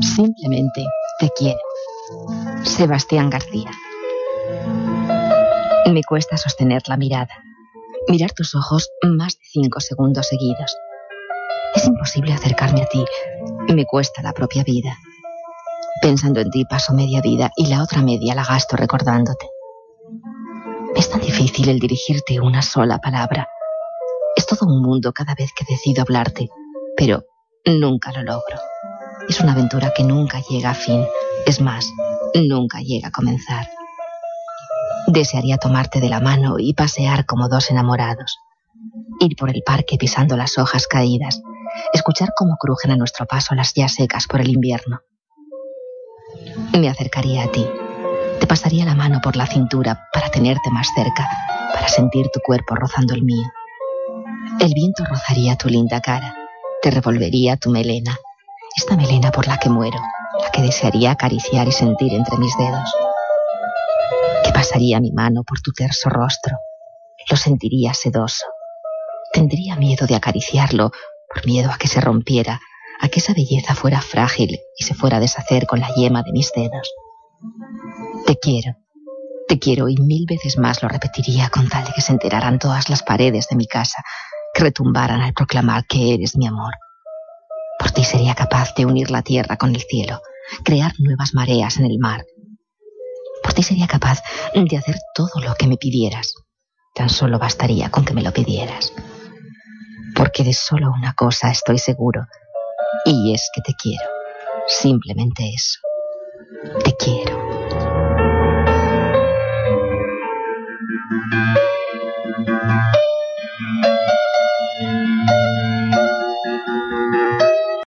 Simplemente te quiero. Sebastián García. Me cuesta sostener la mirada, mirar tus ojos más de cinco segundos seguidos. Es imposible acercarme a ti, me cuesta la propia vida. Pensando en ti paso media vida y la otra media la gasto recordándote. Es tan difícil el dirigirte una sola palabra. Es todo un mundo cada vez que decido hablarte, pero nunca lo logro. Es una aventura que nunca llega a fin. Es más, nunca llega a comenzar. Desearía tomarte de la mano y pasear como dos enamorados. Ir por el parque pisando las hojas caídas. Escuchar cómo crujen a nuestro paso las ya secas por el invierno. Me acercaría a ti. Te pasaría la mano por la cintura para tenerte más cerca, para sentir tu cuerpo rozando el mío. El viento rozaría tu linda cara, te revolvería tu melena, esta melena por la que muero, la que desearía acariciar y sentir entre mis dedos. Que pasaría mi mano por tu terso rostro, lo sentiría sedoso. Tendría miedo de acariciarlo, por miedo a que se rompiera, a que esa belleza fuera frágil y se fuera a deshacer con la yema de mis dedos. Te quiero, te quiero y mil veces más lo repetiría con tal de que se enteraran todas las paredes de mi casa, que retumbaran al proclamar que eres mi amor. Por ti sería capaz de unir la tierra con el cielo, crear nuevas mareas en el mar. Por ti sería capaz de hacer todo lo que me pidieras. Tan solo bastaría con que me lo pidieras. Porque de solo una cosa estoy seguro, y es que te quiero. Simplemente eso. Te quiero. Thank you.